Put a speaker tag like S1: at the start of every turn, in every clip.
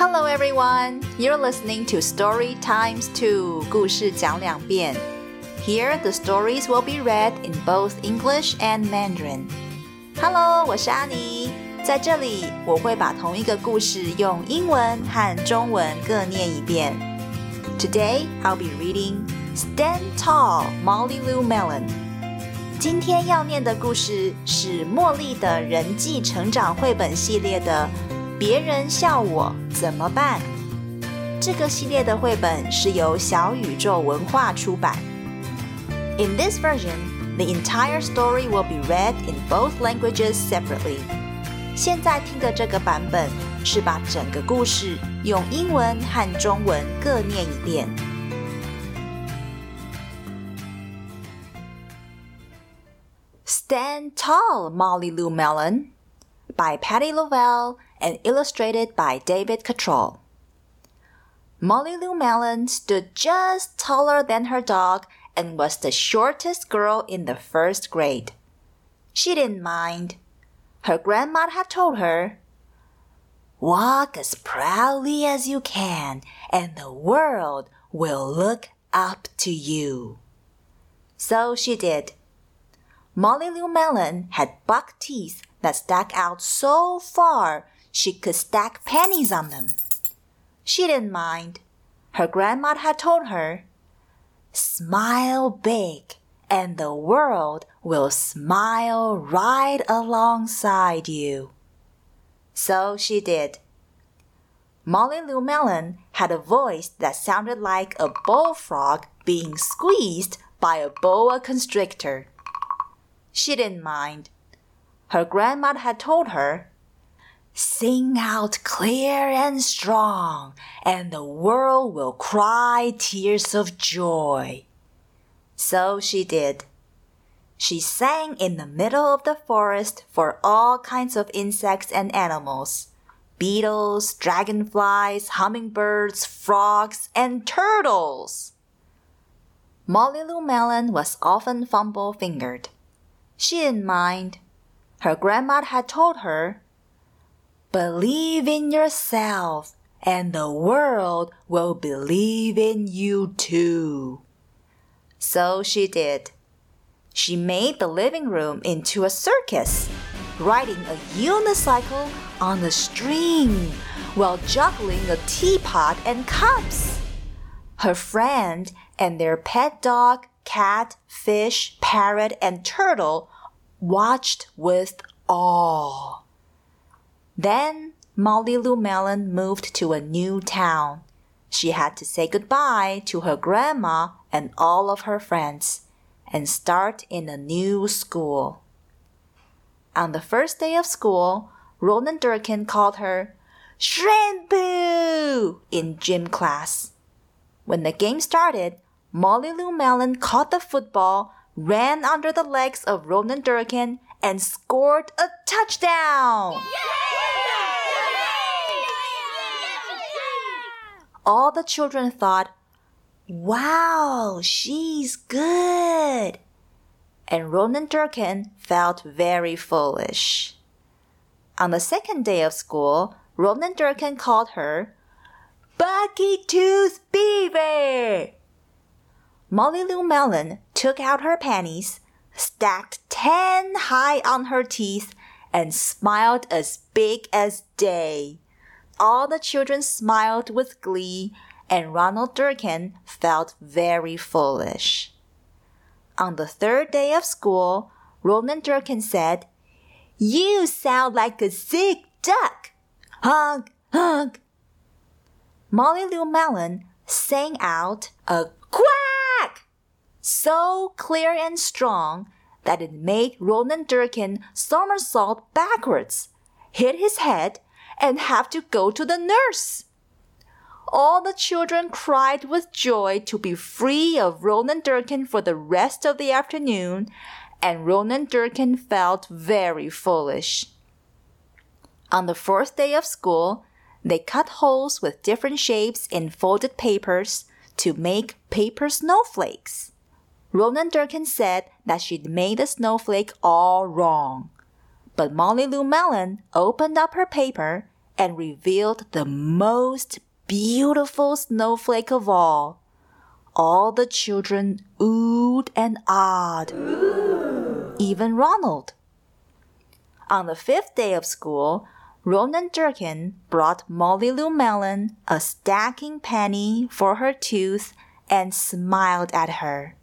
S1: Hello everyone, you're listening to Story Times 2, 故事讲两遍. Here the stories will be read in both English and Mandarin. Hello, 我是阿妮，在这里我会把同一个故事用英文和中文各念一遍。Today I'll be reading Stand Tall, Molly Lou Melon. 今天要念的故事是茉莉的人际成长绘本系列的《 别人笑我怎么办》。这个系列的绘本是由小宇宙文化出版。In this version, the entire story will be read in both languages separately. 现在听的这个版本是把整个故事用英文和中文各念一遍。Stand Tall, Molly Lou Melon by Patty Lovell and illustrated by David Cottrell. Molly Lou Melon stood just taller than her dog and was the shortest girl in the first grade. She didn't mind. Her grandma had told her, Walk as proudly as you can, and the world will look up to you. So she did. Molly Lou Melon had buck teeth that stuck out so far she could stack pennies on them. She didn't mind. Her grandma had told her, Smile big, and the world will smile right alongside you. So she did. Molly Lou Melon had a voice that sounded like a bullfrog being squeezed by a boa constrictor. She didn't mind. Her grandma had told her, Sing out clear and strong, and the world will cry tears of joy. So she did. She sang in the middle of the forest for all kinds of insects and animals beetles, dragonflies, hummingbirds, frogs, and turtles. Molly Lou Melon was often fumble fingered. She didn't mind. Her grandma had told her, Believe in yourself, and the world will believe in you too. So she did. She made the living room into a circus, riding a unicycle on a string while juggling a teapot and cups. Her friend and their pet dog, cat, fish, parrot, and turtle watched with awe. Then Molly Lou Melon moved to a new town. She had to say goodbye to her grandma and all of her friends and start in a new school. On the first day of school, Ronan Durkin called her Shrimpu in gym class. When the game started, Molly Lou Melon caught the football, ran under the legs of Ronan Durkin, and scored a touchdown! All the children thought, Wow, she's good! And Ronan Durkin felt very foolish. On the second day of school, Ronan Durkin called her Bucky Tooth Beaver. Molly Lou Melon took out her panties, stacked ten high on her teeth, and smiled as big as day. All the children smiled with glee, and Ronald Durkin felt very foolish. On the third day of school, Ronald Durkin said, You sound like a sick duck. Honk, honk. Molly Lou Melon sang out a quack so clear and strong that it made Ronan Durkin somersault backwards, hit his head, and have to go to the nurse. All the children cried with joy to be free of Ronan Durkin for the rest of the afternoon, and Ronan Durkin felt very foolish. On the fourth day of school, they cut holes with different shapes in folded papers to make paper snowflakes. Ronan Durkin said that she'd made the snowflake all wrong. But Molly Lou Melon opened up her paper and revealed the most beautiful snowflake of all. All the children oohed and awed, even Ronald. On the fifth day of school, Ronan Durkin brought Molly Lou Mellon a stacking penny for her tooth and smiled at her.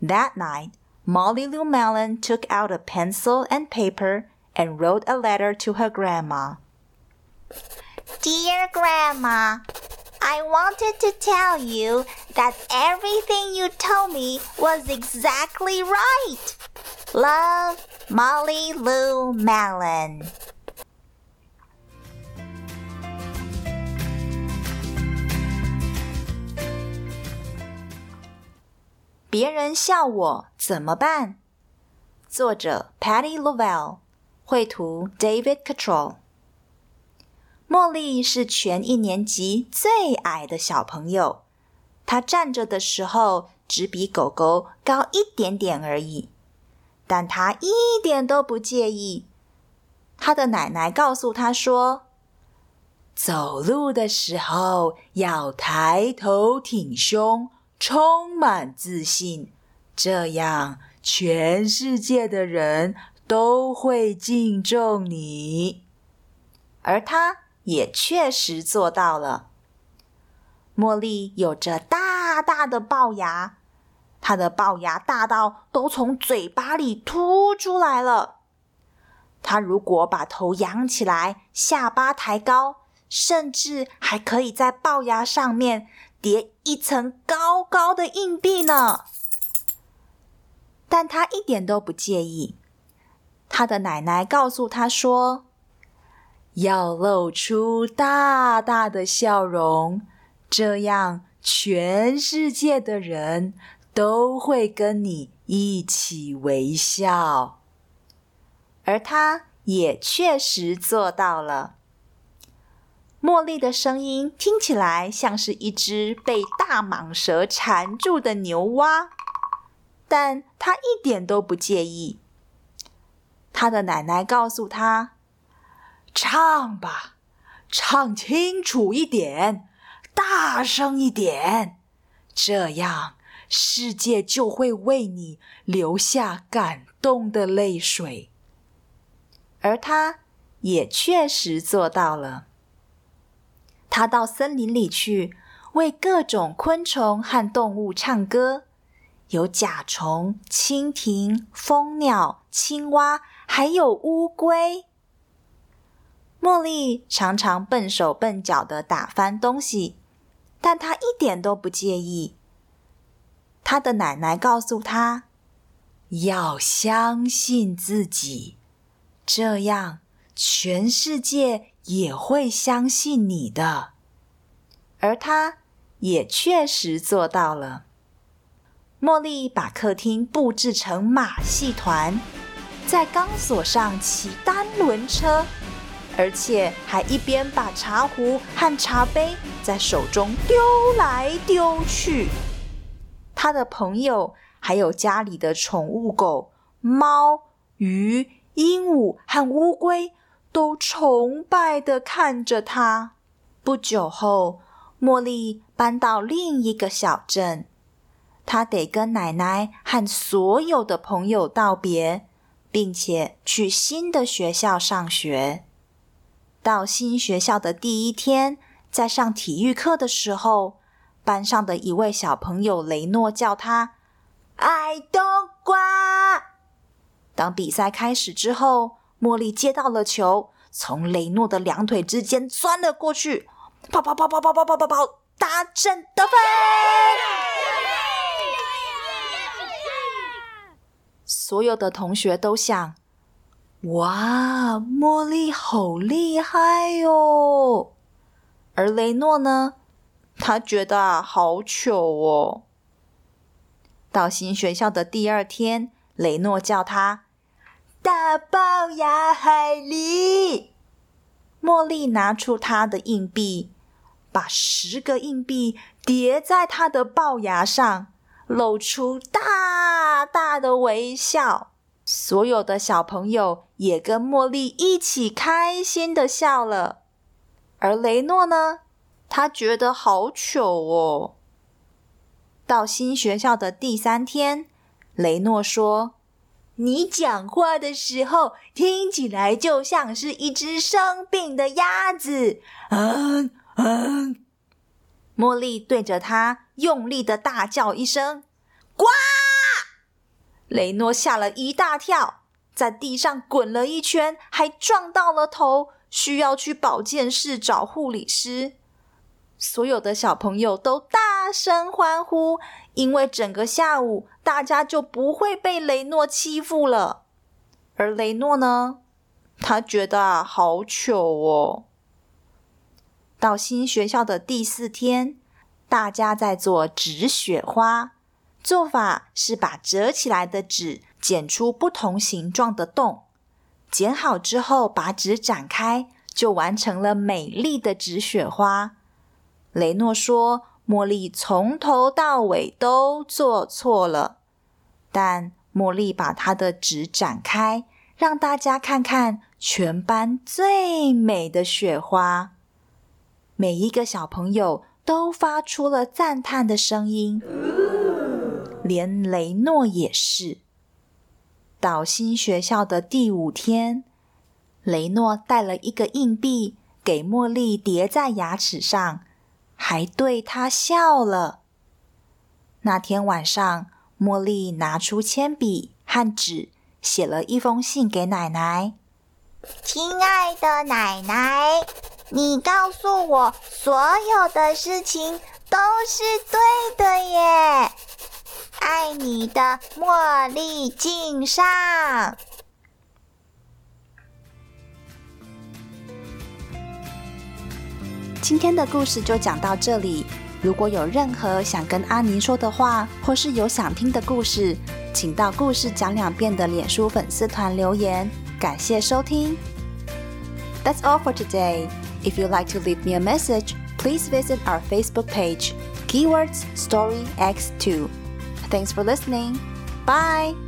S1: That night, Molly Lou Mellon took out a pencil and paper and wrote a letter to her grandma.
S2: Dear Grandma, I wanted to tell you that everything you told me was exactly right. Love, Molly Lou Mellon.
S1: 别人笑我怎么办？作者 Patty Lovell，绘图 David Control。茉莉是全一年级最矮的小朋友，她站着的时候只比狗狗高一点点而已，但她一点都不介意。她的奶奶告诉她说：“走路的时候要抬头挺胸。”充满自信，这样全世界的人都会敬重你。而他也确实做到了。茉莉有着大大的龅牙，她的龅牙大到都从嘴巴里凸出来了。她如果把头仰起来，下巴抬高，甚至还可以在龅牙上面。叠一层高高的硬币呢，但他一点都不介意。他的奶奶告诉他说：“要露出大大的笑容，这样全世界的人都会跟你一起微笑。”而他也确实做到了。茉莉的声音听起来像是一只被大蟒蛇缠住的牛蛙，但她一点都不介意。她的奶奶告诉她：“唱吧，唱清楚一点，大声一点，这样世界就会为你流下感动的泪水。”而她也确实做到了。他到森林里去，为各种昆虫和动物唱歌，有甲虫、蜻蜓、蜂鸟、青蛙，还有乌龟。茉莉常常笨手笨脚的打翻东西，但她一点都不介意。她的奶奶告诉她，要相信自己，这样全世界。也会相信你的，而他也确实做到了。茉莉把客厅布置成马戏团，在钢索上骑单轮车，而且还一边把茶壶和茶杯在手中丢来丢去。他的朋友还有家里的宠物狗、猫、鱼、鹦鹉和乌龟。都崇拜的看着他。不久后，茉莉搬到另一个小镇，她得跟奶奶和所有的朋友道别，并且去新的学校上学。到新学校的第一天，在上体育课的时候，班上的一位小朋友雷诺叫他“爱冬瓜”。当比赛开始之后。茉莉接到了球，从雷诺的两腿之间钻了过去，跑跑跑跑跑跑跑跑跑，达阵得分！所有的同学都想：哇，茉莉好厉害哟！而雷诺呢，他觉得啊，好糗哦。到新学校的第二天，雷诺叫他。大龅牙海狸，茉莉拿出她的硬币，把十个硬币叠在她的龅牙上，露出大大的微笑。所有的小朋友也跟茉莉一起开心的笑了。而雷诺呢，他觉得好糗哦。到新学校的第三天，雷诺说：“你讲话的时候听起来就像是一只生病的鸭子。”嗯嗯。茉莉对着他用力的大叫一声：“呱！”雷诺吓了一大跳，在地上滚了一圈，还撞到了头，需要去保健室找护理师。所有的小朋友都大声欢呼，因为整个下午大家就不会被雷诺欺负了。而雷诺呢，他觉得啊，好糗哦。到新学校的第四天，大家在做纸雪花。做法是把折起来的纸剪出不同形状的洞，剪好之后把纸展开，就完成了美丽的纸雪花。雷诺说：“茉莉从头到尾都做错了。”但茉莉把她的纸展开，让大家看看全班最美的雪花。每一个小朋友都发出了赞叹的声音，连雷诺也是。到新学校的第五天，雷诺带了一个硬币给茉莉，叠在牙齿上，还对他笑了。那天晚上，茉莉拿出铅笔和纸，写了一封信给奶奶：“
S2: 亲爱的奶奶。”你告诉我，所有的事情都是对的耶！爱你的茉莉敬上。
S1: 今天的故事就讲到这里。如果有任何想跟阿尼说的话，或是有想听的故事，请到故事讲两遍的脸书粉丝团留言。感谢收听。That's all for today. If you like to leave me a message, please visit our Facebook page, Keywords Story X2. Thanks for listening. Bye!